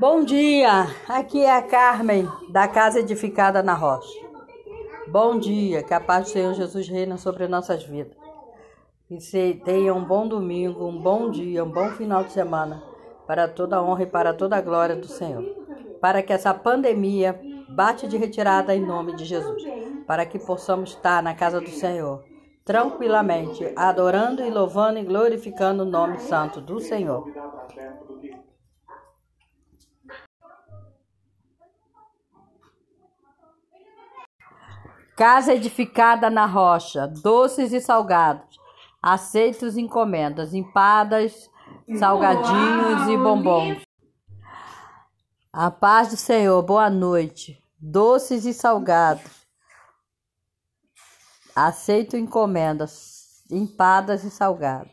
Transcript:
Bom dia, aqui é a Carmen, da Casa Edificada na Rocha. Bom dia, que a paz do Senhor Jesus reina sobre nossas vidas. E se tenha um bom domingo, um bom dia, um bom final de semana, para toda a honra e para toda a glória do Senhor. Para que essa pandemia bate de retirada em nome de Jesus. Para que possamos estar na casa do Senhor, tranquilamente, adorando e louvando e glorificando o nome santo do Senhor. Casa edificada na rocha, doces e salgados, aceitos encomendas, empadas, salgadinhos e bombons. A paz do Senhor, boa noite. Doces e salgados. Aceito encomendas, empadas e salgados.